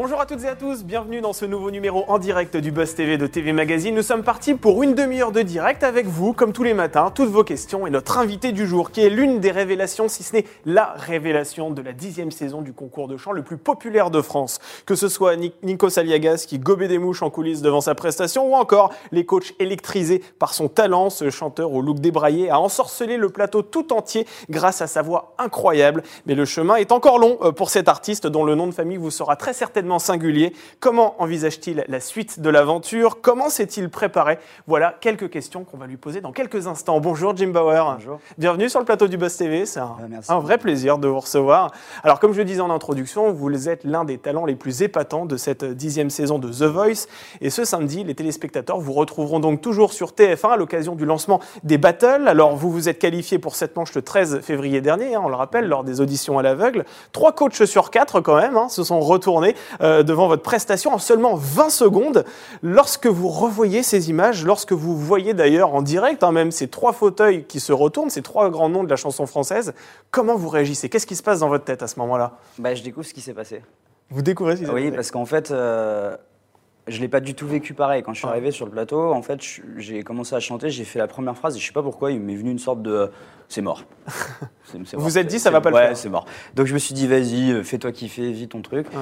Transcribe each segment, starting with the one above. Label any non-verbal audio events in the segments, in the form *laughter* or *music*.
Bonjour à toutes et à tous, bienvenue dans ce nouveau numéro en direct du Buzz TV de TV Magazine. Nous sommes partis pour une demi-heure de direct avec vous, comme tous les matins, toutes vos questions et notre invité du jour, qui est l'une des révélations, si ce n'est la révélation de la dixième saison du concours de chant le plus populaire de France. Que ce soit Nico Saliagas qui gobait des mouches en coulisses devant sa prestation, ou encore les coachs électrisés par son talent, ce chanteur au look débraillé a ensorcelé le plateau tout entier grâce à sa voix incroyable. Mais le chemin est encore long euh, pour cet artiste dont le nom de famille vous sera très certainement singulier. Comment envisage-t-il la suite de l'aventure? Comment s'est-il préparé? Voilà quelques questions qu'on va lui poser dans quelques instants. Bonjour Jim Bauer. Bonjour. Bienvenue sur le plateau du Buzz TV. C'est un, Ah, un vrai plaisir de vous recevoir. Alors, comme je le disais en introduction, vous êtes l'un des talents les plus épatants de cette dixième saison de The Voice. Et ce samedi, les téléspectateurs vous retrouveront donc toujours sur TF1 à l'occasion du lancement des battles. Alors, vous vous êtes qualifié pour cette manche le 13 février dernier, hein, on le rappelle, lors des auditions à l'aveugle. Trois coachs sur quatre, quand même, hein, se sont retournés euh, devant votre prestation en seulement 20 secondes. Lorsque vous revoyez ces images, lorsque vous voyez d'ailleurs en direct, hein, même ces trois fauteuils qui se retournent, ces trois grands noms de la chanson française, comment vous réagissez? Qu'est-ce qui se passe dans votre tête à ce moment-là? Bah, je découvre ce qui s'est passé. Vous découvrez ce qui s'est Oui, passé parce qu'en fait, euh, je l'ai pas du tout vécu pareil. Quand je suis Ouais. arrivé sur le plateau, en fait, j'ai commencé à chanter, j'ai fait la première phrase et je sais pas pourquoi, il m'est venu une sorte de c'est mort. *laughs* Vous vous êtes dit, ça va pas le ouais, faire. c'est mort. Donc je me suis dit, vas-y, euh, fais-toi kiffer, vis ton truc. Ouais.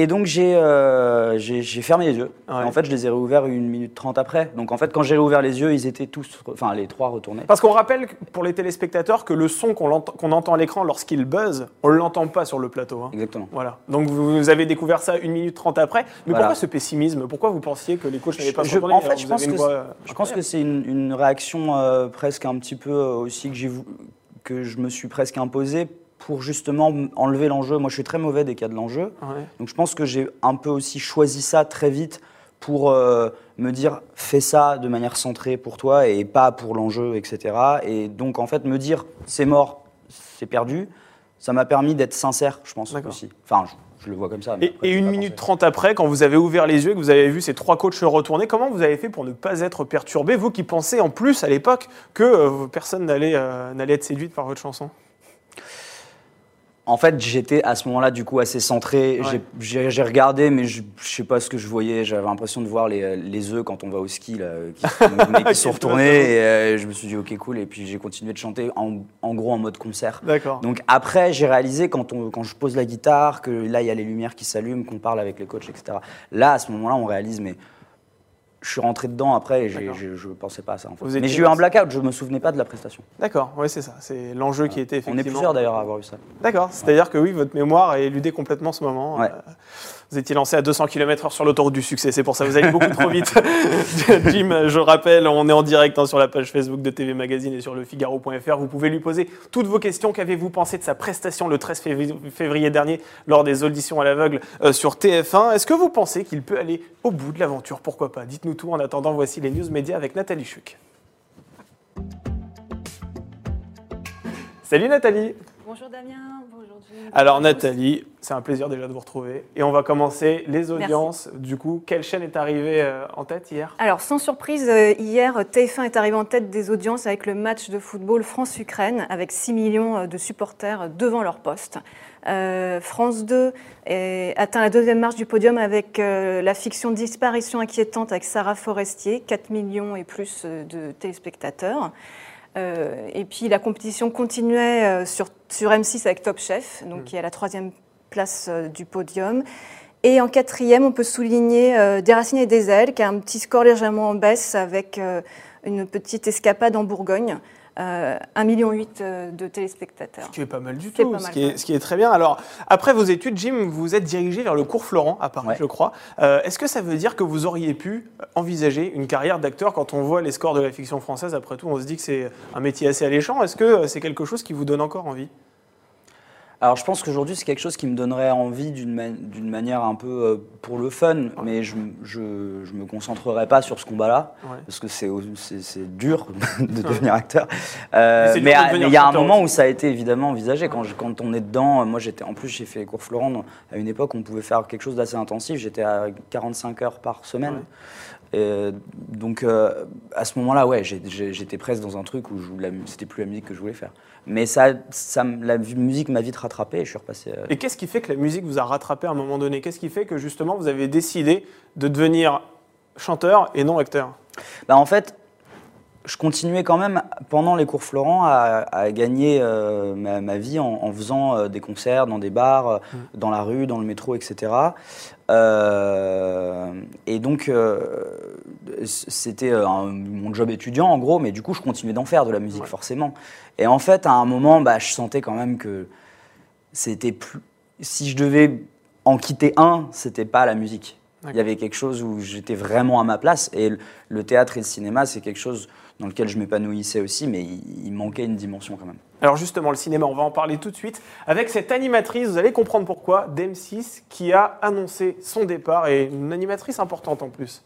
Et donc j'ai euh, fermé les yeux. Ouais. En fait, je les ai réouverts une minute trente après. Donc en fait, quand j'ai réouvert les yeux, ils étaient tous, enfin les trois retournés. Parce qu'on rappelle pour les téléspectateurs que le son qu'on entend à l'écran lorsqu'il buzz, on ne l'entend pas sur le plateau. hein. Exactement. Voilà. Donc vous vous avez découvert ça une minute trente après. Mais Voilà. pourquoi ce pessimisme? Pourquoi vous pensiez que les coachs n'allaient pas Je- en fait, je pense que euh, Je pense que c'est une, une réaction euh, presque un petit peu euh, aussi que, j'ai que je me suis presque imposée pour justement enlever l'enjeu. Moi, je suis très mauvais y a de l'enjeu. Ouais. Donc, je pense que j'ai un peu aussi choisi ça très vite pour euh, me dire fais ça de manière centrée pour toi et pas pour l'enjeu, etc. Et donc, en fait, me dire c'est mort, c'est perdu, ça m'a permis d'être sincère, je pense aussi. Enfin, je, je le vois comme ça. mais Et, après, et j'ai une minute trente après, quand vous avez ouvert les yeux et que vous avez vu ces trois coachs se retourner, comment vous avez fait pour ne pas être perturbé, vous qui pensez en plus à l'époque que euh, personne n'allait euh, n'allait être séduite par votre chanson? En fait, j'étais à ce moment-là du coup assez centré. Ouais. J'ai- regardé, mais je, je sais pas ce que je voyais. J'avais l'impression de voir les, les œufs quand on va au ski, là, qui, *laughs* sont retournés. Et euh, je me suis dit, ok, cool. Et puis j'ai continué de chanter en, en gros en mode concert. D'accord. Donc après, j'ai réalisé quand, on, quand je pose la guitare que là, il y a les lumières qui s'allument, qu'on parle avec les coachs, etc. Là, à ce moment-là, on réalise, mais je suis rentré dedans après et je ne pensais pas à ça. En fait. Mais j'ai eu un blackout, je me souvenais pas de la prestation. D'accord, oui, c'est ça. C'est l'enjeu qui était On effectivement. est plusieurs d'ailleurs à avoir eu ça. D'accord, c'est-à-dire que oui, votre mémoire est éludée complètement en ce moment. Ouais. Euh, Vous étiez lancé à 200 km/h sur l'autoroute du succès, c'est pour ça, vous allez beaucoup trop vite. *laughs* Jim, je rappelle, on est en direct hein, sur la page Facebook de TV Magazine et sur le Figaro.fr. Vous pouvez lui poser toutes vos questions. Qu'avez-vous pensé de sa prestation le 13 février, février dernier lors des auditions à l'aveugle euh, sur TF1 Est-ce que vous pensez qu'il peut aller au bout de l'aventure? Pourquoi pas? Dites-nous tout. En attendant, voici les news médias avec Nathalie Chuc. Salut Nathalie Bonjour Damien, bonjour Jim. Alors. Nathalie, c'est un plaisir déjà de vous retrouver. Et on va commencer les audiences. Du coup, quelle chaîne est arrivée euh, en tête hier? Alors sans surprise, euh, hier, TF1 est arrivé en tête des audiences avec le match de football France-Ukraine, avec 6 millions euh, de supporters devant leur poste. Euh, France 2 est- atteint la deuxième marche du podium avec euh, la fiction Disparition inquiétante avec Sarah Forestier, 4 millions et plus de téléspectateurs. Euh, et puis la compétition continuait euh, sur, sur M6 avec Top Chef, donc qui est à la troisième place euh, du podium. Et en quatrième, on peut souligner euh, Des racines et des ailes, qui a un petit score légèrement en baisse avec euh, une petite escapade en Bourgogne. Euh, 1,8 million euh, de téléspectateurs. Ce qui est pas mal du tout, pas ce, qui est, ouais. ce qui est très bien. Alors, après vos études, Jim, vous vous êtes dirigé vers le cours Florent à Paris, Ouais. je crois. Euh, Est-ce que ça veut dire que vous auriez pu envisager une carrière d'acteur quand on voit les scores de la fiction française? Après tout, on se dit que c'est un métier assez alléchant. Est-ce que euh, c'est quelque chose qui vous donne encore envie? Alors je pense qu'aujourd'hui c'est quelque chose qui me donnerait envie d'une ma- d'une manière un peu euh, pour le fun, mais je, je, je me concentrerai pas sur ce combat-là, Ouais. parce que c'est dur *laughs* de devenir acteur. Euh, Mais il y a un moment aussi. où ça a été évidemment envisagé. Quand, je- quand on est dedans, euh, moi j'étais en plus j'ai fait cours Florent, à une époque on pouvait faire quelque chose d'assez intensif, j'étais à 45 heures par semaine. Et donc euh, à ce moment-là, ouais, j'étais presque dans un truc où c'était plus la musique que je voulais faire. Mais ça, la musique m'a vite rattrapé et je suis repassé. euh, Et qu'est-ce qui fait que la musique vous a rattrapé à un moment donné? Qu'est-ce qui fait que justement vous avez décidé de devenir chanteur et non acteur? Bah, en fait, je continuais quand même pendant les cours Florent à, à gagner euh, ma, ma vie en, en faisant euh, des concerts dans des bars, euh, dans la rue, dans le métro, etc. Euh, et donc, euh, c'était euh, mon job étudiant en gros, mais du coup, je continuais d'en faire de la musique Ouais. forcément. Et en fait, à un moment, bah, je sentais quand même que c'était plus. Si je devais en quitter un, c'était pas la musique. Il y avait quelque chose où j'étais vraiment à ma place. Et le théâtre et le cinéma, c'est quelque chose dans lequel je m'épanouissais aussi, mais il, il manquait une dimension quand même. Alors justement, le cinéma, on va en parler tout de suite. Avec cette animatrice, vous allez comprendre pourquoi, d'M6, qui a annoncé son départ, et une animatrice importante en plus.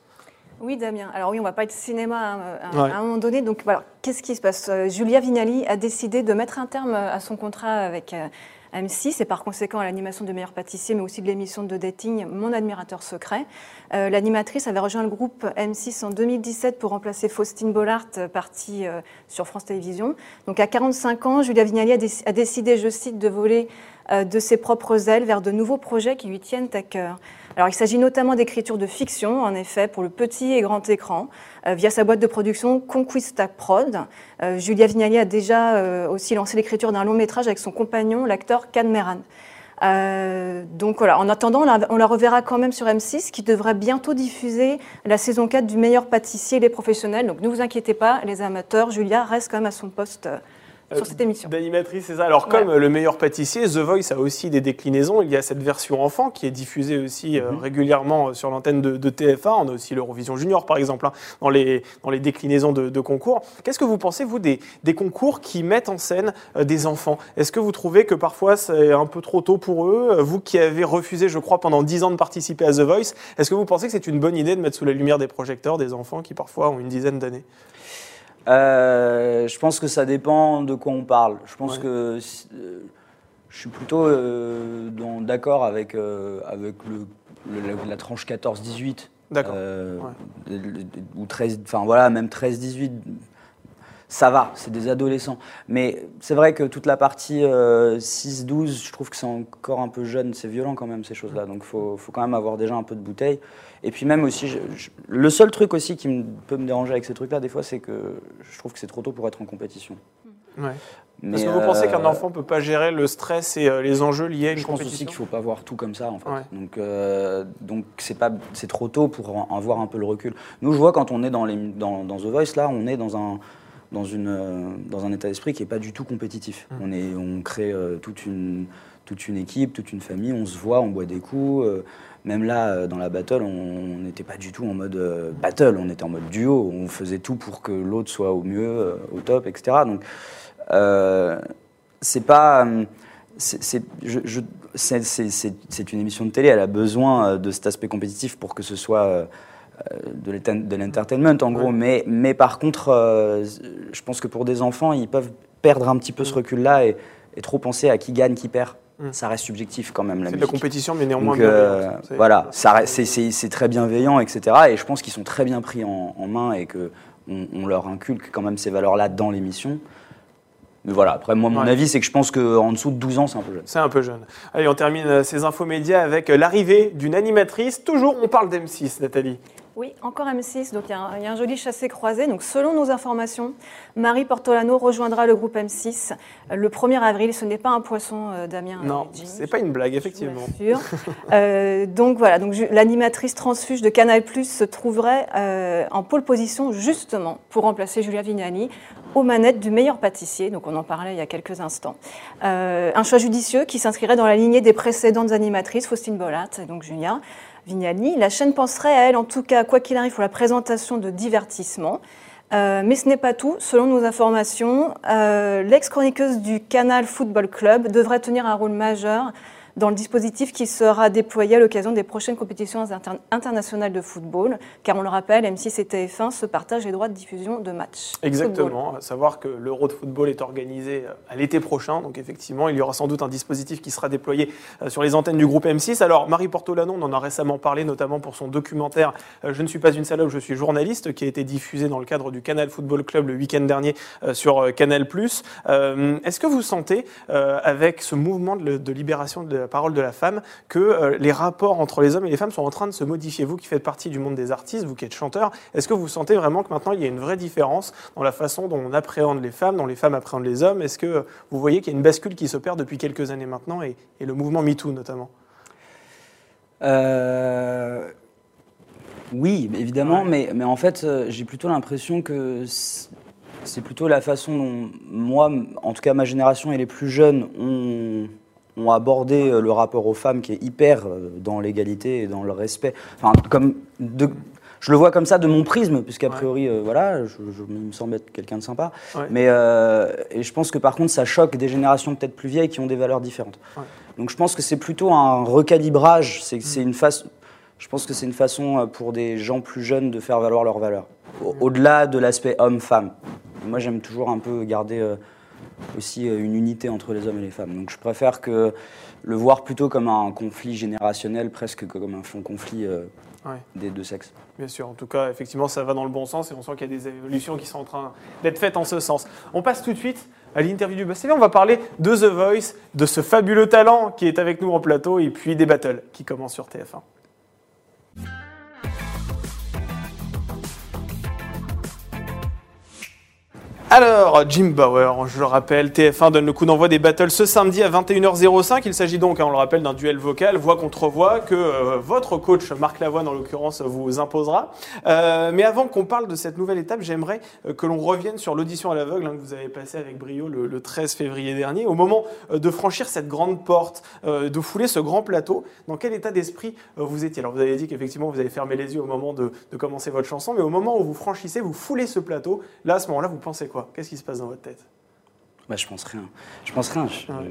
Oui, Damien. Alors oui, on va pas être cinéma hein, à, Ouais. à un moment donné. Donc voilà, qu'est-ce qui se passe? Euh, Julia Vignali a décidé de mettre un terme à son contrat avec euh, M6 et par conséquent à l'animation de Meilleur Pâtissier, mais aussi de l'émission de dating Mon Admirateur Secret. Euh, L'animatrice avait rejoint le groupe M6 en 2017 pour remplacer Faustine Bollard, euh, partie euh, sur France Télévisions. Donc à 45 ans, Julia Vignali a, a décidé, je cite, de voler de ses propres ailes vers de nouveaux projets qui lui tiennent à cœur. Alors, il s'agit notamment d'écriture de fiction, en effet, pour le petit et grand écran, euh, via sa boîte de production Conquista Prod. Euh, Julia Vignali a déjà euh, aussi lancé l'écriture d'un long métrage avec son compagnon, l'acteur Can Meran. Donc voilà, en attendant, on la, reverra quand même sur M6, qui devrait bientôt diffuser la saison 4 du meilleur pâtissier et les professionnels. Donc ne vous inquiétez pas, les amateurs, Julia reste quand même à son poste sur Euh, cette émission. D'animatrice, c'est ça. Alors, comme euh, le meilleur pâtissier, The Voice a aussi des déclinaisons. Il y a cette version enfant qui est diffusée aussi euh, régulièrement euh, sur l'antenne de, de TF1. On a aussi l'Eurovision Junior, par exemple, hein, dans, les, dans les déclinaisons de, de concours. Qu'est-ce que vous pensez, vous, des, des concours qui mettent en scène euh, des enfants? Est-ce que vous trouvez que parfois c'est un peu trop tôt pour eux? Vous qui avez refusé, je crois, pendant 10 ans de participer à The Voice, est-ce que vous pensez que c'est une bonne idée de mettre sous la lumière des projecteurs des enfants qui parfois ont une dizaine d'années? Euh, je pense que ça dépend de quoi on parle. Je pense Ouais. que euh, je suis plutôt euh, d'accord avec, euh, avec le, le- la, la tranche 14-18. D'accord. Euh, de- Ou 13, enfin voilà, même 13-18. Ça va, c'est des adolescents. Mais c'est vrai que toute la partie euh, 6-12, je trouve que c'est encore un peu jeune, c'est violent quand même ces choses-là. Donc il faut, faut quand même avoir déjà un peu de bouteille. Et puis même aussi, je- je- le seul truc aussi qui me- peut me déranger avec ces trucs-là, des fois, c'est que je trouve que c'est trop tôt pour être en compétition. Ouais. Mais, Est-ce que vous pensez euh, qu'un enfant peut pas gérer le stress et euh, les enjeux liés à une je pense compétition aussi qu'il faut pas voir tout comme ça en fait. Ouais. Donc euh, donc c'est pas c'est trop tôt pour en, en avoir un peu le recul. Nous je vois quand on est dans les dans, dans The Voice là, on est dans un dans une euh, dans un état d'esprit qui est pas du tout compétitif. Mmh. On est on crée euh, toute une toute une équipe, toute une famille, on se voit, on boit des coups. euh, même là, dans la battle, on n'était pas du tout en mode euh, battle, on était en mode duo. On faisait tout pour que l'autre soit au mieux, au top, etc. Donc, c'est pas. c'est- je- je- une émission de télé, elle a besoin de cet aspect compétitif pour que ce soit de l'enten- de l'entertainment en gros. Ouais. Mais, mais par contre, euh, je pense que pour des enfants, ils peuvent perdre un petit peu ce recul-là et, et trop penser à qui gagne, qui perd. Mm. Ça reste subjectif quand même C'est de la compétition, mais néanmoins Donc, euh, voilà, c'est- très bienveillant, etc. Et je pense qu'ils sont très bien pris en, en main et que on, on leur inculque quand même ces valeurs-là dans l'émission. Mais voilà, après moi, mon Ouais. avis, c'est que je pense qu'en dessous de 12 ans, c'est un peu jeune. C'est un peu jeune. Allez, on termine euh, ces infos médias avec euh, l'arrivée d'une animatrice. Toujours, on parle d'M6, Nathalie. Oui, encore M6. Donc il y, a un- il y a un joli chassé-croisé. Donc selon nos informations, Marie Portolano rejoindra le groupe M6 euh, le 1er avril. Ce n'est pas un poisson, euh, Damien. Non, euh, c'est pas une blague, effectivement. l'assure. Euh, donc voilà, donc l'animatrice transfuge de Canal+ se trouverait en pole position justement pour remplacer Julia Vignali aux manettes du meilleur pâtissier. Donc on en parlait il y a quelques instants. Un choix judicieux qui s'inscrirait dans la lignée des précédentes animatrices, Faustine Bollard et donc Julia Vignali. La chaîne penserait à elle, en tout cas, quoi qu'il arrive, pour la présentation de divertissement. Euh, mais ce n'est pas tout. Selon nos informations, euh, l'ex-chroniqueuse du Canal Football Club devrait tenir un rôle majeur dans le dispositif qui sera déployé à l'occasion des prochaines compétitions internationales de football, car on le rappelle, M6 et TF1 se partagent les droits de diffusion de matchs. Exactement, à savoir que l'Euro de football est organisé à l'été prochain, donc effectivement, il y aura sans doute un dispositif qui sera déployé sur les antennes du groupe M6. Alors, Marie Portolano, on en a récemment parlé, notamment pour son documentaire Je ne suis pas une salope, je suis journaliste, qui a été diffusé dans le cadre du Canal Football Club le week-end dernier sur Canal+. Est-ce que vous sentez, avec ce mouvement de, libération de la parole de la femme, que les rapports entre les hommes et les femmes sont en train de se modifier. Vous qui faites partie du monde des artistes, vous qui êtes chanteur, est-ce que vous sentez vraiment que maintenant il y a une vraie différence dans la façon dont on appréhende les femmes, dont les femmes appréhendent les hommes? Est-ce que vous voyez qu'il y a une bascule qui s'opère depuis quelques années maintenant et, le mouvement MeToo notamment? Euh, Oui, évidemment, mais, mais, en fait, euh, j'ai plutôt l'impression que c'est plutôt la façon dont moi, en tout cas ma génération et les plus jeunes, ont, ont abordé euh, le rapport aux femmes qui est hyper dans l'égalité et dans le respect. Enfin, comme de, je le vois comme ça de mon prisme, puisqu'a priori, voilà, je, me semble être quelqu'un de sympa. Mais et je pense que par contre, ça choque des générations peut-être plus vieilles qui ont des valeurs différentes. Donc je pense que c'est plutôt un recalibrage. C'est mm. une façon. Je pense que c'est une façon euh, pour des gens plus jeunes de faire valoir leurs valeurs, mm. au-delà de l'aspect homme-femme. Moi, j'aime toujours un peu garder euh, aussi euh, une unité entre les hommes et les femmes. Donc, je préfère que le voir plutôt comme un conflit générationnel, presque que comme un conflit des deux sexes. Bien sûr, en tout cas, effectivement, ça va dans le bon sens et on sent qu'il y a des évolutions qui sont en train d'être faites en ce sens. On passe tout de suite à l'interview du Buzz On va parler de The Voice, de ce fabuleux talent qui est avec nous en plateau et puis des battles qui commencent sur TF1. Alors, Jim Bauer, je le rappelle, TF1 donne le coup d'envoi des battles ce samedi à 21h05. Il s'agit donc, hein, on le rappelle, d'un duel vocal, voix contre voix, que euh, votre coach Marc Lavoine, en l'occurrence, vous imposera. Euh, mais avant qu'on parle de cette nouvelle étape, j'aimerais euh, que l'on revienne sur l'audition à l'aveugle hein, que vous avez passée avec brio le, 13 février dernier. Au moment de franchir cette grande porte, de fouler ce grand plateau, dans quel état d'esprit vous étiez? Alors, vous avez dit qu'effectivement, vous avez fermé les yeux au moment de, de commencer votre chanson, mais au moment où vous franchissez, vous foulez ce plateau, là, à ce moment-là, vous pensez quoi? Qu'est-ce qui se passe dans votre tête? Bah, je pense rien. Je pense rien.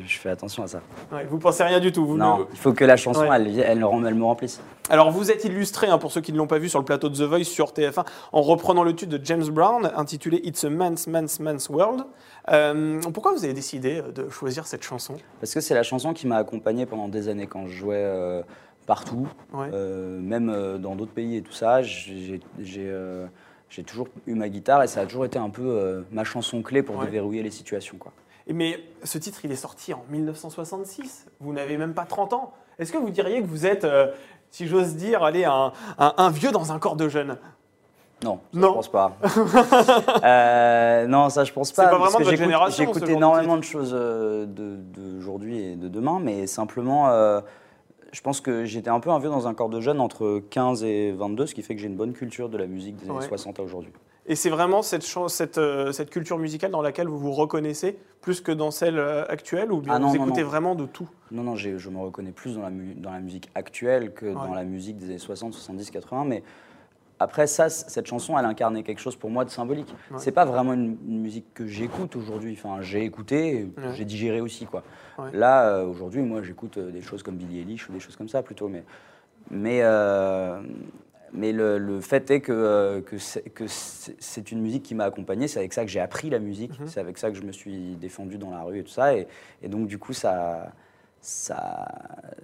Je, fais attention à ça. Ouais, vous pensez rien du tout. Vous non, il faut que la chanson, elle, elle, me remplisse. Alors, vous êtes illustré, hein, pour ceux qui ne l'ont pas vu, sur le plateau de The Voice sur TF1, en reprenant le titre de James Brown, intitulé It's a Man's, Man's, Man's World. Euh, pourquoi vous avez décidé euh, de choisir cette chanson? Parce que c'est la chanson qui m'a accompagné pendant des années quand je jouais euh, partout, même dans d'autres pays et tout ça. J'ai j'ai toujours eu ma guitare et ça a toujours été un peu euh, ma chanson clé pour déverrouiller les situations. Quoi. Mais ce titre, il est sorti en 1966. Vous n'avez même pas 30 ans. Est-ce que vous diriez que vous êtes, euh, si j'ose dire, allez, un, un, vieux dans un corps de jeune? Non, ça, non, je pense pas. *laughs* euh, non, ça je pense pas. C'est pas vraiment de votre génération. J'écoute énormément de, choses euh, d'aujourd'hui et de demain, mais simplement je pense que j'étais un peu un vieux dans un corps de jeune entre 15 et 22, ce qui fait que j'ai une bonne culture de la musique des années 60 à aujourd'hui. Et c'est vraiment cette, cette, euh, cette, culture musicale dans laquelle vous vous reconnaissez plus que dans celle euh, actuelle ou bien ah vous écoutez vraiment de tout? Non, non, je me reconnais plus dans la, dans la musique actuelle que dans la musique des années 60, 70, 80, mais après ça, cette chanson, elle incarnait quelque chose pour moi de symbolique. C'est pas vraiment une, musique que j'écoute aujourd'hui. Enfin, j'ai écouté, j'ai digéré aussi quoi. Là, euh, aujourd'hui, moi, j'écoute euh, des choses comme Billie Eilish ou des choses comme ça plutôt. Mais, mais, euh, mais le, fait est que, que c'est une musique qui m'a accompagné. C'est avec ça que j'ai appris la musique. Mhm. C'est avec ça que je me suis défendu dans la rue et tout ça. Et, et donc, du coup, ça, ça,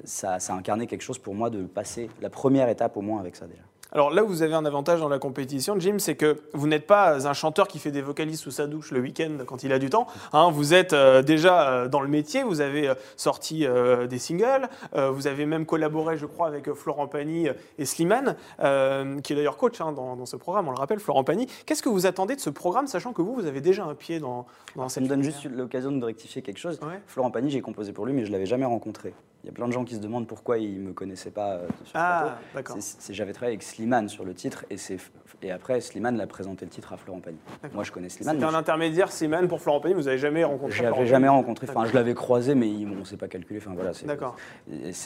ça, ça a incarné quelque chose pour moi de passer la première étape au moins avec ça déjà. Alors là, vous avez un avantage dans la compétition, Jim, c'est que vous n'êtes pas un chanteur qui fait des vocalises sous sa douche le week-end quand il a du temps. Hein. vous êtes euh, déjà euh, dans le métier, vous avez euh, sorti des singles, vous avez même collaboré, je crois, avec Florent Pagny et Slimane, qui est d'ailleurs coach hein, dans, ce programme, on le rappelle, Florent Pagny. Qu'est-ce que vous attendez de ce programme, sachant que vous, vous avez déjà un pied dans, dans Ça me donne juste l'occasion de rectifier quelque chose. Florent Pagny, j'ai composé pour lui, mais je ne l'avais jamais rencontré. Il y a plein de gens qui se demandent pourquoi ils ne me connaissaient pas euh, sur ah, d'accord. J'avais travaillé avec Slimane sur le titre et, et après Slimane l'a présenté le titre à Florent Pagny. Moi je connais Slimane. C'était un intermédiaire Slimane pour Florent Pagny, vous n'avez jamais rencontré Je l'avais jamais rencontré, enfin je l'avais croisé mais on ne s'est pas calculé. Enfin, voilà, d'accord.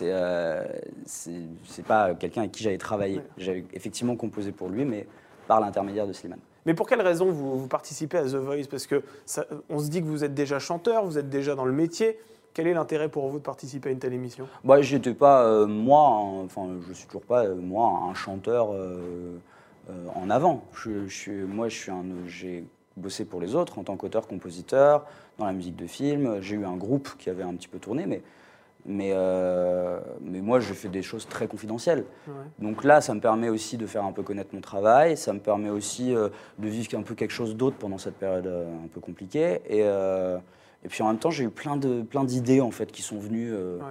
Euh, c'est pas quelqu'un avec qui j'avais travaillé. J'avais effectivement composé pour lui mais par l'intermédiaire de Slimane. Mais pour quelle raison vous, vous participez à The Voice? Parce que on se dit que vous êtes déjà chanteur, vous êtes déjà dans le métier. Quel est l'intérêt pour vous de participer à une telle émission? Bah, j'étais pas euh, moi, un- enfin, je suis toujours pas euh, moi un chanteur euh, en avant. Je, je moi, je suis un, j'ai bossé pour les autres en tant qu'auteur-compositeur dans la musique de film. J'ai eu un groupe qui avait un petit peu tourné, mais mais mais moi, je fais des choses très confidentielles. Ouais. Donc là, ça me permet aussi de faire un peu connaître mon travail, ça me permet aussi de vivre un peu quelque chose d'autre pendant cette période un peu compliquée. Et, et puis en même temps, j'ai eu plein de plein d'idées en fait qui sont venues euh, Ouais.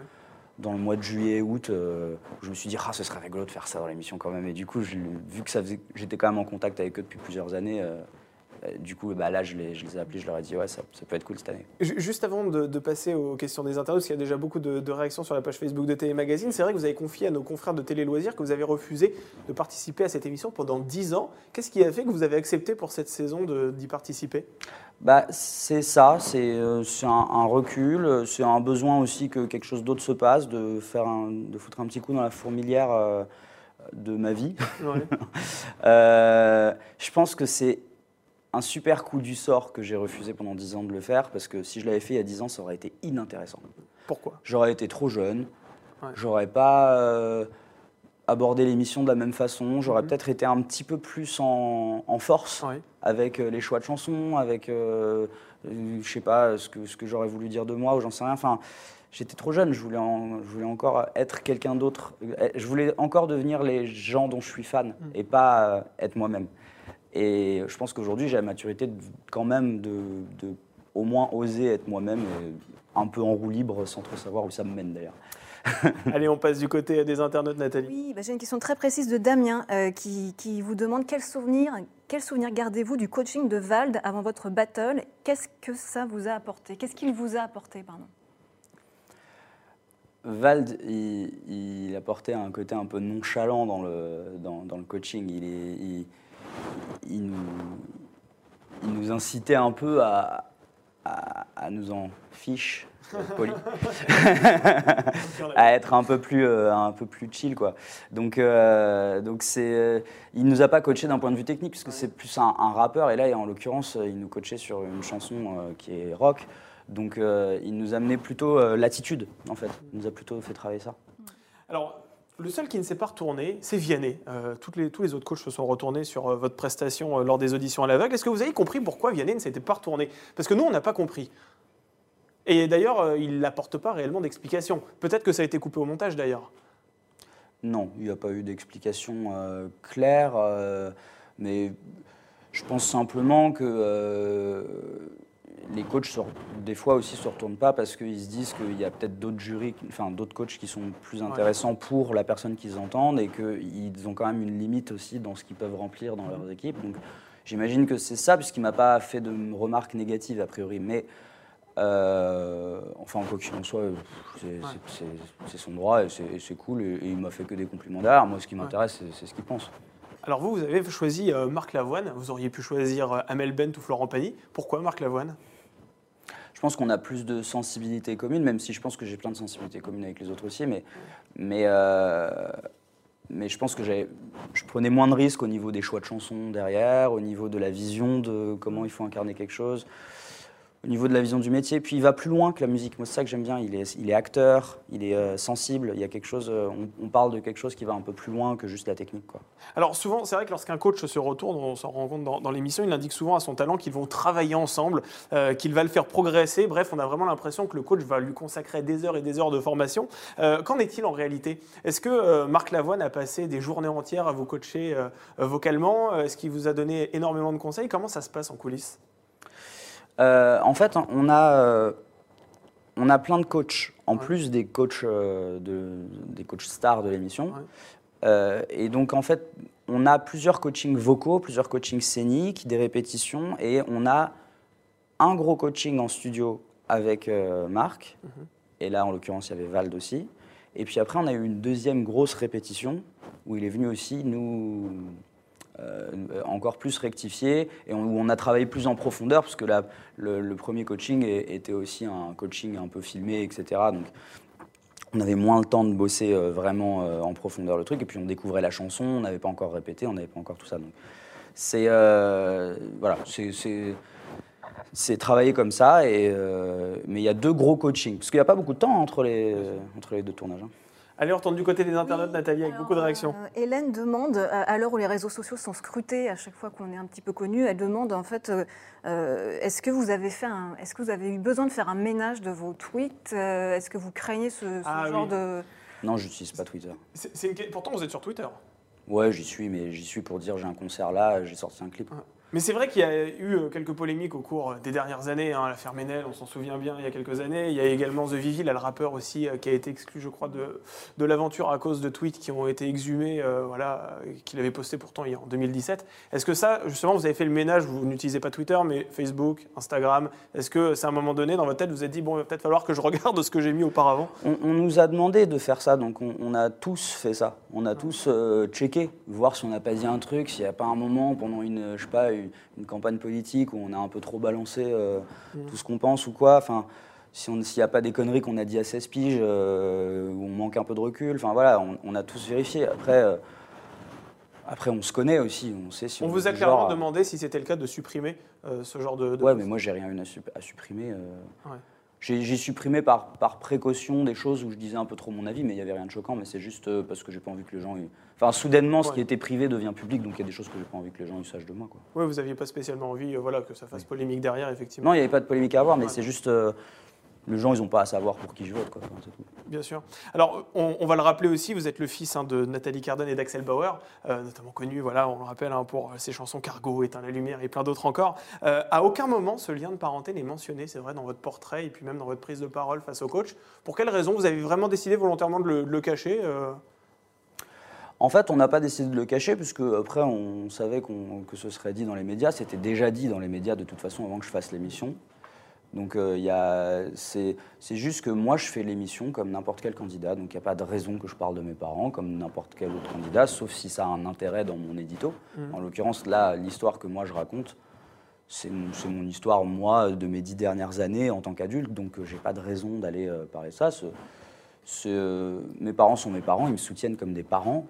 dans le mois de juillet, août. euh, où je me suis dit, ah, ce serait rigolo de faire ça dans l'émission quand même. Et du coup, je- vu que ça faisait, j'étais quand même en contact avec eux depuis plusieurs années. euh, euh, du coup, bah, là, je les, je les ai appelés, je leur ai dit, ouais, ça, ça peut être cool cette année. Ju- Juste avant de, de passer aux questions des internautes, parce qu'il y a déjà beaucoup de, de réactions sur la page Facebook de Télé Magazine, c'est vrai que vous avez confié à nos confrères de Télé Loisirs que vous avez refusé de participer à cette émission pendant 10 ans. Qu'est-ce qui a fait que vous avez accepté pour cette saison d'y participer? Bah, c'est ça, c'est euh, un, un recul, euh, c'est un besoin aussi que quelque chose d'autre se passe, de, faire un- de foutre un petit coup dans la fourmilière euh, de ma vie. Ouais. *laughs* Euh, je pense que c'est un super coup du sort que j'ai refusé pendant 10 ans de le faire, parce que si je l'avais fait il y a 10 ans, ça aurait été inintéressant. Pourquoi? J'aurais été trop jeune, Ouais. j'aurais pas euh, abordé l'émission de la même façon, j'aurais Mhm. peut-être été un petit peu plus en, en force Ouais. avec euh, les choix de chansons, avec, euh, je sais pas, ce que, ce que j'aurais voulu dire de moi, ou j'en sais rien. Enfin, j'étais trop jeune, je voulais, en- je voulais encore être quelqu'un d'autre. Je voulais encore devenir les gens dont je suis fan, Mm. et pas être moi-même. Et je pense qu'aujourd'hui, j'ai la maturité de, quand même de, de au moins oser être moi-même, un peu en roue libre, sans trop savoir où ça me mène d'ailleurs. *laughs* Allez, on passe du côté des internautes, Nathalie. Oui, bah, j'ai une question très précise de Damien euh, qui, qui vous demande quel souvenir, quel souvenir gardez-vous du coaching de Vald avant votre battle? Qu'est-ce que ça vous a apporté? Qu'est-ce qu'il vous a apporté pardon? Vald, il, il apportait un côté un peu nonchalant dans le, dans, dans le coaching. Il, est, il, il nous, il nous incitait un peu à, à, à nous en fiche, *laughs* poli, *laughs* à être un peu plus, euh, un peu plus chill. Quoi. Donc, euh, donc c'est, euh, il nous a pas coaché d'un point de vue technique, puisque c'est plus un, un rappeur. Et là, en l'occurrence, il nous coachait sur une chanson euh, qui est rock. Donc, il nous amenait plutôt l'attitude, en fait. Il nous a plutôt fait travailler ça. Alors, le seul qui ne s'est pas retourné, c'est Vianney. Euh, tous les autres coachs se sont retournés sur euh, votre prestation euh, lors des auditions à l'aveugle. Est-ce que vous avez compris pourquoi Vianney ne s'était pas retourné? Parce que nous, on n'a pas compris. Et d'ailleurs, il n'apporte pas réellement d'explication. Peut-être que ça a été coupé au montage d'ailleurs. Non, il n'y a pas eu d'explication claire, mais je pense simplement que les coachs, se des fois aussi, se retournent pas parce qu'ils se disent qu'il y a peut-être d'autres jurys, enfin d'autres coachs qui sont plus intéressants pour la personne qu'ils entendent et qu'ils ont quand même une limite aussi dans ce qu'ils peuvent remplir dans leurs équipes. Donc j'imagine que c'est ça, puisqu'il m'a pas fait de remarques négatives a priori, mais euh, enfin, quoi qu'il en soit, c'est son droit et c'est cool. Et, et il m'a fait que des compliments derrière. Moi, ce qui m'intéresse, c'est ce qu'il pense. Alors vous, vous avez choisi euh, Marc Lavoine. Vous auriez pu choisir euh, Amel Bent ou Florent Pagny. Pourquoi Marc Lavoine? Je pense qu'on a plus de sensibilité commune, même si je pense que j'ai plein de sensibilités communes avec les autres aussi. Mais, mais, euh, je pense que je prenais moins de risques au niveau des choix de chansons derrière, au niveau de la vision de comment il faut incarner quelque chose. Au niveau de la vision du métier. Puis il va plus loin que la musique. Moi, c'est ça que j'aime bien. Il est, il est acteur, il est euh, sensible. Il y a quelque chose. euh, on, parle de quelque chose qui va un peu plus loin que juste la technique. Alors souvent, c'est vrai que lorsqu'un coach se retourne, on s'en rend compte dans, l'émission, il indique souvent à son talent qu'ils vont travailler ensemble, euh, qu'il va le faire progresser. Bref, on a vraiment l'impression que le coach va lui consacrer des heures et des heures de formation. Qu'en est-il en réalité? Est-ce que Marc Lavoine a passé des journées entières à vous coacher vocalement? Est-ce qu'il vous a donné énormément de conseils? Comment ça se passe en coulisses? Euh, en fait, on a, euh, on a plein de coachs, en Ouais. plus des coachs, euh, de, des coachs stars de l'émission. Ouais. Et donc, en fait, on a plusieurs coachings vocaux, plusieurs coachings scéniques, des répétitions, et on a un gros coaching en studio avec Marc. Mhm. Et là, en l'occurrence, il y avait Vald aussi. Et puis après, on a eu une deuxième grosse répétition où il est venu aussi nous encore plus rectifier et où on a travaillé plus en profondeur parce que le, premier coaching était aussi un coaching un peu filmé, etc. Donc, on avait moins le temps de bosser euh, vraiment euh, en profondeur le truc. Et puis on découvrait la chanson, on n'avait pas encore répété, on n'avait pas encore tout ça. Donc c'est euh, voilà, c'est travailler comme ça. Et, euh, mais il y a deux gros coachings. Parce qu'il n'y a pas beaucoup de temps entre les, entre les deux tournages. hein. Allez, on retourne du côté des internautes, Nathalie, avec Alors, beaucoup de réactions. euh, Hélène demande, euh, à l'heure où les réseaux sociaux sont scrutés, à chaque fois qu'on est un petit peu connu, elle demande en fait, euh, est-ce que vous avez fait, un- est-ce que vous avez eu besoin de faire un ménage de vos tweets Euh, Est-ce que vous craignez ce, ce Ah, genre oui. de Non, j'utilise pas Twitter. C'est- c'est une- Pourtant, vous êtes sur Twitter. Ouais, j'y suis, mais j'y suis pour dire j'ai un concert là, j'ai sorti un clip. Mais c'est vrai qu'il y a eu euh, quelques polémiques au cours des dernières années. Hein, L'affaire Ménel, on s'en souvient bien, il y a quelques années. Il y a également The Vivi, là, le rappeur aussi, euh, qui a été exclu, je crois, de, de l'aventure à cause de tweets qui ont été exhumés, euh, voilà, euh, qu'il avait posté pourtant en 2017. Est-ce que ça, justement, vous avez fait le ménage, vous n'utilisez pas Twitter, mais Facebook, Instagram Est-ce que c'est un moment donné, dans votre tête, vous vous êtes dit, bon, il va peut-être falloir que je regarde ce que j'ai mis auparavant? On, on nous a demandé de faire ça, donc on, on a tous fait ça. On a tous euh, checké, voir si on n'a pas dit un truc, s'il n'y a pas un moment pendant une, je sais pas, une, une campagne politique où on a un peu trop balancé euh, tout ce qu'on pense ou quoi. Enfin, si on- s'il n'y a pas des conneries qu'on a dit à 16 piges, euh, où on manque un peu de recul. Enfin voilà, on, on a tous vérifié. Après, euh, après, on se connaît aussi, on sait si on, On vous a clairement genre demandé si c'était le cas de supprimer euh, ce genre de. de Ouais, mais moi, j'ai rien eu à, sup- à supprimer. euh. Ouais. J'ai supprimé par, par précaution des choses où je disais un peu trop mon avis, mais il n'y avait rien de choquant. Mais c'est juste parce que j'ai pas envie que les gens. aient- Enfin, soudainement, ce qui était privé devient public, donc il y a des choses que j'ai pas envie que les gens sachent de moi. Quoi. Ouais, vous n'aviez pas spécialement envie euh, voilà, que ça fasse polémique derrière, effectivement. Non, il n'y avait pas de polémique à avoir, mais Ouais. c'est juste. euh, les gens, ils n'ont pas à savoir pour qui je vote. Quoi. Enfin, c'est tout. Bien sûr. Alors, on, on va le rappeler aussi, vous êtes le fils hein, de Nathalie Carden et d'Axel Bauer, euh, notamment connu, voilà, on le rappelle, hein, pour ses chansons Cargo, Éteins la lumière et plein d'autres encore. Euh, à aucun moment, ce lien de parenté n'est mentionné, c'est vrai, dans votre portrait et puis même dans votre prise de parole face au coach. Pour quelle raison? Vous avez vraiment décidé volontairement de le, de le cacher euh? En fait, on n'a pas décidé de le cacher, puisque après, on savait que ce serait dit dans les médias. C'était déjà dit dans les médias, de toute façon, avant que je fasse l'émission. Donc, euh, c'est juste que moi, je fais l'émission comme n'importe quel candidat. Donc, il n'y a pas de raison que je parle de mes parents, comme n'importe quel autre candidat, sauf si ça a un intérêt dans mon édito. Mhm. En l'occurrence, là, l'histoire que moi, je raconte, c'est mon, histoire, moi, de mes dix dernières années en tant qu'adulte. Donc, euh, j'ai pas de raison d'aller euh, parler de ça. Euh, mes parents sont mes parents, ils me soutiennent comme des parents.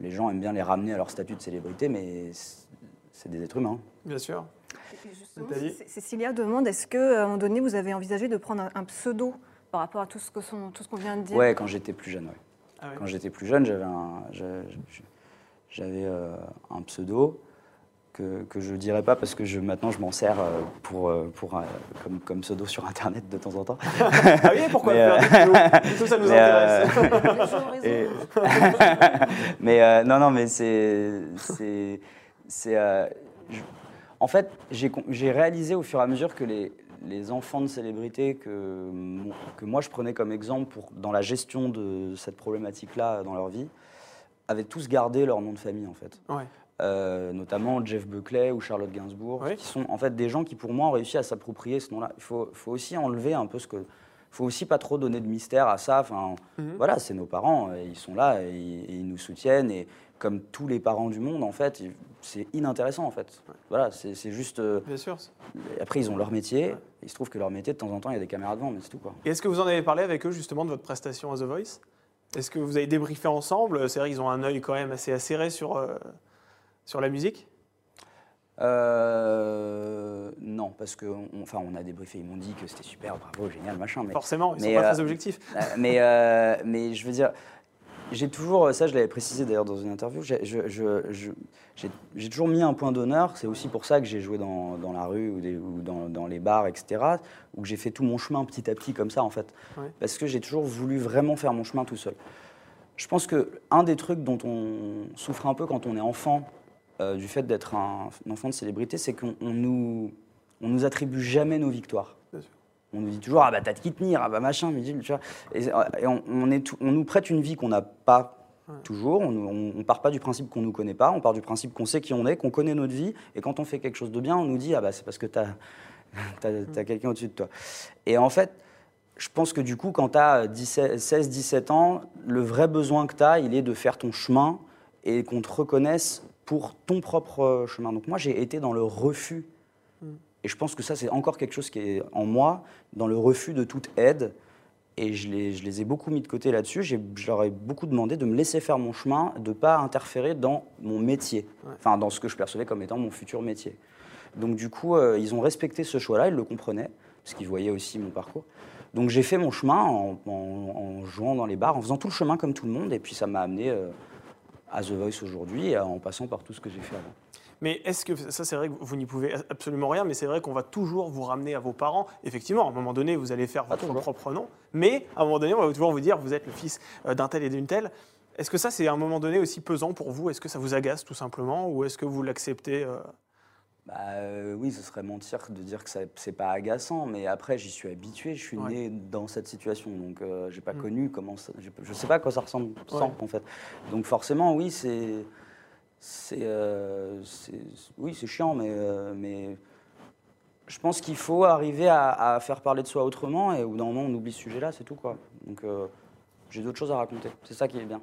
Les gens aiment bien les ramener à leur statut de célébrité, mais c'est- des êtres humains. Bien sûr. Cécilia demande est-ce qu'à un moment donné, vous avez envisagé de prendre un, un pseudo par rapport à tout ce que sont- tout ce qu'on vient de dire? Ouais, quand j'étais plus jeune, ouais. Ah ouais. Quand j'étais plus jeune, j'avais un, j'avais euh, un pseudo que, que je dirais pas parce que je, maintenant je m'en sers euh, pour, euh, pour, euh, comme, comme pseudo sur Internet de temps en temps. *laughs* Ah oui, pourquoi Mais, euh, faire des vidéos? Tout ça nous *laughs* mais, intéresse. *laughs* Mais euh, non, non, mais c'est. c'est, c'est, euh, je- en fait, j'ai j'ai réalisé au fur et à mesure que les, les enfants de célébrités que, que moi je prenais comme exemple pour, dans la gestion de cette problématique-là dans leur vie avaient tous gardé leur nom de famille en fait. Ouais. Euh, notamment Jeff Buckley ou Charlotte Gainsbourg, Oui. qui sont en fait des gens qui pour moi ont réussi à s'approprier ce nom-là. Il faut, faut aussi enlever un peu ce que. Il faut aussi pas trop donner de mystère à ça. Enfin, Mhm. voilà, c'est nos parents, et ils sont là, et, ils- et ils nous soutiennent, et comme tous les parents du monde, en fait, c'est inintéressant, en fait. Voilà, c'est juste... euh, Bien sûr. après, ils ont leur métier, il se trouve que leur métier, de temps en temps, il y a des caméras devant, mais c'est tout, quoi. Et est-ce que vous en avez parlé avec eux justement de votre prestation à The Voice? Est-ce que vous avez débriefé ensemble? C'est vrai qu'ils ont un œil quand même assez acéré sur, euh, sur la musique? Euh, non, parce que, on, enfin, on a débriefé, ils m'ont dit que c'était super, bravo, génial, machin, mais... Forcément, ils mais, sont pas euh, très objectifs. *laughs* Euh, mais, euh, mais je veux dire, j'ai toujours, ça je l'avais précisé d'ailleurs dans une interview, j'ai toujours mis un point d'honneur, c'est aussi pour ça que j'ai joué dans, dans la rue ou, des- ou dans, dans les bars, etc., où j'ai fait tout mon chemin petit à petit comme ça en fait, Ouais. parce que j'ai toujours voulu vraiment faire mon chemin tout seul. Je pense que un des trucs dont on souffre un peu quand on est enfant, euh, du fait d'être un, un enfant de célébrité, c'est qu'on on nous, on nous attribue jamais nos victoires. Bien sûr. On nous dit toujours ah bah t'as de qui tenir, ah bah machin, mais tu vois. Et, et on, on est tout- on nous prête une vie qu'on n'a pas Ouais. toujours. On, on part pas du principe qu'on nous connaît pas, on part du principe qu'on sait qui on est, qu'on connaît notre vie. Et quand on fait quelque chose de bien, on nous dit ah bah c'est parce que t'as as, quelqu'un au-dessus de toi. Et en fait, je pense que du coup, quand tu as 16-17 ans, le vrai besoin que tu as, il est de faire ton chemin et qu'on te reconnaisse pour ton propre euh, chemin. Donc moi, j'ai été dans le refus. Et je pense que ça, c'est encore quelque chose qui est en moi, dans le refus de toute aide. Et je les, je les ai beaucoup mis de côté là-dessus. Je leur ai beaucoup demandé de me laisser faire mon chemin, de ne pas interférer dans mon métier, Ouais. enfin dans ce que je percevais comme étant mon futur métier. Donc du coup, euh, ils ont respecté ce choix-là, ils le comprenaient, parce qu'ils voyaient aussi mon parcours. Donc j'ai fait mon chemin en, en- en jouant dans les bars, en faisant tout le chemin comme tout le monde, et puis ça m'a amené euh, à The Voice aujourd'hui, et en passant par tout ce que j'ai fait avant. Mais est-ce que ça, c'est vrai que vous n'y pouvez absolument rien, mais c'est vrai qu'on va toujours vous ramener à vos parents. Effectivement, à un moment donné, vous allez faire votre propre nom, mais à un moment donné, on va toujours vous dire vous êtes le fils euh, d'un tel et d'une telle. Est-ce que ça, c'est à un moment donné aussi pesant pour vous? Est-ce que ça vous agace tout simplement, ou est-ce que vous l'acceptez euh Bah, euh, oui, ce serait mentir de dire que c'est pas agaçant, mais après j'y suis habitué, je suis Ouais. né dans cette situation, donc euh, j'ai pas Mm. connu comment ça, je sais pas à quoi ça ressemble sans, Ouais. en fait. Donc forcément, oui, c'est, c'est, euh, oui, c'est chiant, mais, euh, mais je pense qu'il faut arriver à, à faire parler de soi autrement, et au bout d'un moment on oublie ce sujet-là, c'est tout quoi. Donc j'ai d'autres choses à raconter, c'est ça qui est bien.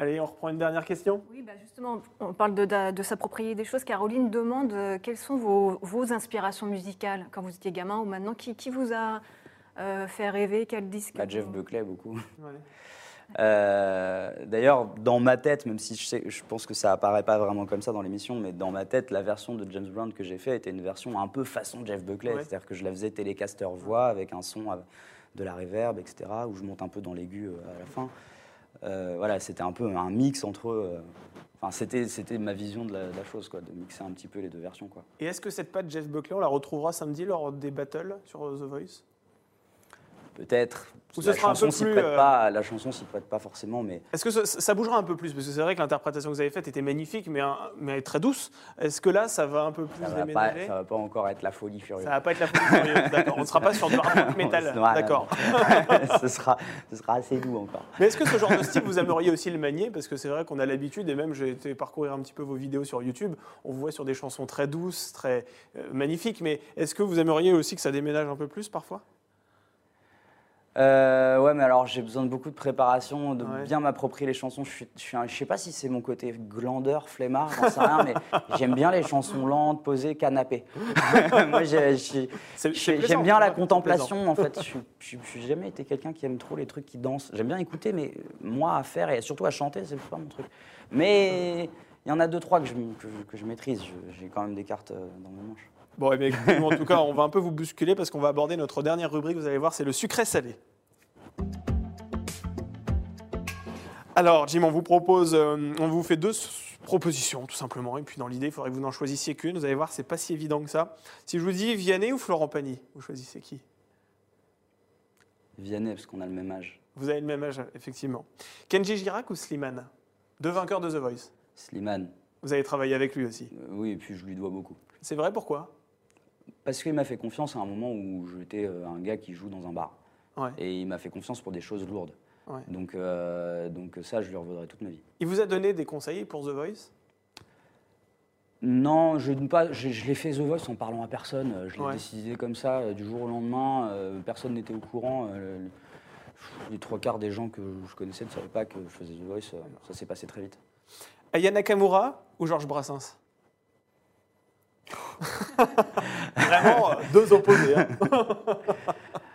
Allez, on reprend une dernière question. Oui, bah justement, on parle de, de- de s'approprier des choses. Caroline demande euh, quelles sont vos, vos inspirations musicales quand vous étiez gamin ou maintenant? Qui, qui vous a euh, fait rêver? Quel disque? Bah, Jeff Buckley beaucoup. Ouais. *laughs* Euh, D'ailleurs, dans ma tête, même si je, sais, je pense que ça apparaît pas vraiment comme ça dans l'émission, mais dans ma tête, la version de James Brown que j'ai fait était une version un peu façon Jeff Buckley, Ouais. c'est-à-dire que je la faisais télécaster voix avec un son de la reverb, etc., où je monte un peu dans l'aigu à la fin. Euh, voilà, c'était un peu un mix entre. euh, Enfin, c'était ma vision de la, chose, quoi, de mixer un petit peu les deux versions, quoi. Et est-ce que cette patte Jeff Buckley, on la retrouvera samedi lors des battles sur The Voice? Peut-être. La chanson s'y prête euh, pas. La chanson s'y prête pas forcément, mais Est-ce que ça, ça bougera un peu plus? Parce que c'est vrai que l'interprétation que vous avez faite était magnifique, mais, un- mais très douce. Est-ce que là, ça va un peu plus ça va, pas, ça va pas encore être la folie furieuse. Ça va pas être la folie furieuse, d'accord. On ne sera pas sur du hard *laughs* metal, d'accord. *laughs* ce, sera, ce sera assez doux encore. Mais est-ce que ce genre de style, vous aimeriez aussi le manier? Parce que c'est vrai qu'on a l'habitude, et même j'ai été parcourir un petit peu vos vidéos sur YouTube, on vous voit sur des chansons très douces, très euh, magnifiques, mais est-ce que vous aimeriez aussi que ça déménage un peu plus parfois? Euh, ouais, mais alors j'ai besoin de beaucoup de préparation, de Ouais. bien m'approprier les chansons. Je, suis, je, suis un- je sais pas si c'est mon côté glandeur, flemmard, j'en sais rien, mais *laughs* j'aime bien les chansons lentes, posées, canapé. *laughs* Moi, j'aime bien la contemplation, en fait. *laughs* Je n'ai jamais été quelqu'un qui aime trop les trucs qui dansent. J'aime bien écouter, mais moi, à faire et surtout à chanter, c'est pas mon truc. Mais il y en a deux, trois que je, que je- que je maîtrise. J'ai quand même des cartes euh, dans mes manches. Bon, eh bien, écoutez, nous, en tout *laughs* cas, on va un peu vous bousculer parce qu'on va aborder notre dernière rubrique, vous allez voir, c'est le sucré salé. Alors, Jim, on vous propose, euh, on vous fait deux propositions, tout simplement, et puis dans l'idée, il faudrait que vous n'en choisissiez qu'une. Vous allez voir, c'est pas si évident que ça. Si je vous dis Vianney ou Florent Pagny, vous choisissez qui? Vianney, parce qu'on a le même âge. Vous avez le même âge, effectivement. Kenji Girac ou Slimane? Deux vainqueurs de The Voice. Slimane, Vous avez travaillé avec lui aussi. euh, oui, et puis je lui dois beaucoup. C'est vrai, pourquoi? Parce qu'il m'a fait confiance à un moment où j'étais euh, un gars qui joue dans un bar. Ouais. Et il m'a fait confiance pour des choses lourdes. Ouais. Donc, euh, donc ça, je lui revaudrai toute ma vie. Il vous a donné des conseils pour The Voice? Non, je, ne pas, je, je l'ai fait The Voice en parlant à personne. Je l'ai Ouais. décidé comme ça, du jour au lendemain. euh, personne n'était au courant. euh, les trois quarts des gens que je connaissais ne savaient pas que je faisais The Voice. ça s'est passé très vite. Aya Nakamura ou Georges Brassens? *laughs* Vraiment euh, deux opposés. hein. *laughs*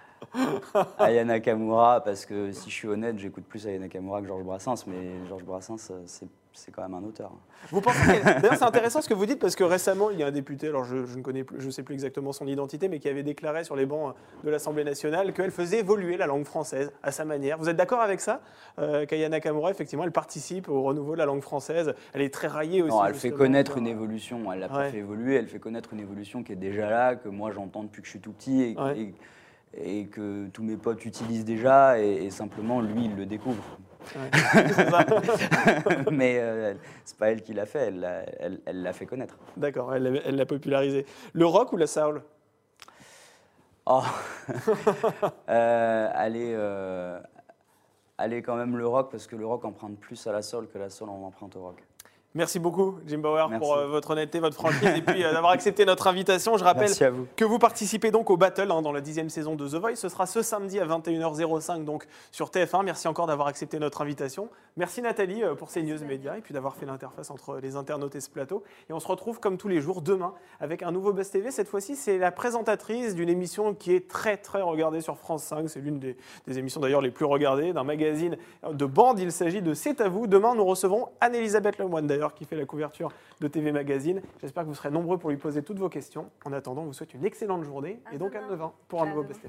*laughs* Aya Nakamura, parce que si je suis honnête, j'écoute plus Aya Nakamura que Georges Brassens. Mais Georges Brassens, euh, c'est c'est quand même un auteur. Vous pensez *laughs* D'ailleurs, c'est intéressant ce que vous dites parce que récemment, il y a un député, alors je, je ne connais plus, je sais plus exactement son identité, mais qui avait déclaré sur les bancs de l'Assemblée nationale qu'elle faisait évoluer la langue française à sa manière. Vous êtes d'accord avec ça euh, Qu'Aya Nakamura, effectivement, elle participe au renouveau de la langue française? Elle est très raillée aussi. Non, elle fait connaître une évolution. Elle l'a Ouais. pas fait évoluer, elle fait connaître une évolution qui est déjà là, que moi j'entends depuis que je suis tout petit et, Ouais. et- et que tous mes potes utilisent déjà et, et simplement lui il le découvre. Ouais. C'est *laughs* ça. Mais euh, c'est pas elle qui l'a fait, elle l'a elle, elle l'a fait connaître. D'accord, elle l'a elle l'a popularisé. Le rock ou la soul? Oh. *laughs* Euh, allez, euh, allez quand même le rock parce que le rock emprunte plus à la soul que la soul en emprunte au rock. Merci beaucoup, Jim Bauer, Merci. pour euh, votre honnêteté, votre franchise et puis euh, d'avoir accepté notre invitation. Je rappelle vous. que vous participez donc au Battle hein, dans la dixième saison de The Voice. Ce sera ce samedi à 21h05 donc sur TF1. Merci encore d'avoir accepté notre invitation. Merci Nathalie euh, pour ces news médias et puis d'avoir fait l'interface entre les internautes et ce plateau. Et on se retrouve comme tous les jours demain avec un nouveau Buzz TV. Cette fois-ci, c'est la présentatrice d'une émission qui est très très regardée sur France 5. C'est l'une des, des émissions d'ailleurs les plus regardées d'un magazine de bande. Il s'agit de C'est à vous. Demain, nous recevons Anne-Elisabeth Lemoine d'ailleurs qui fait la couverture de TV Magazine. J'espère que vous serez nombreux pour lui poser toutes vos questions. En attendant, on vous souhaite une excellente journée et donc à 9 ans pour un nouveau Best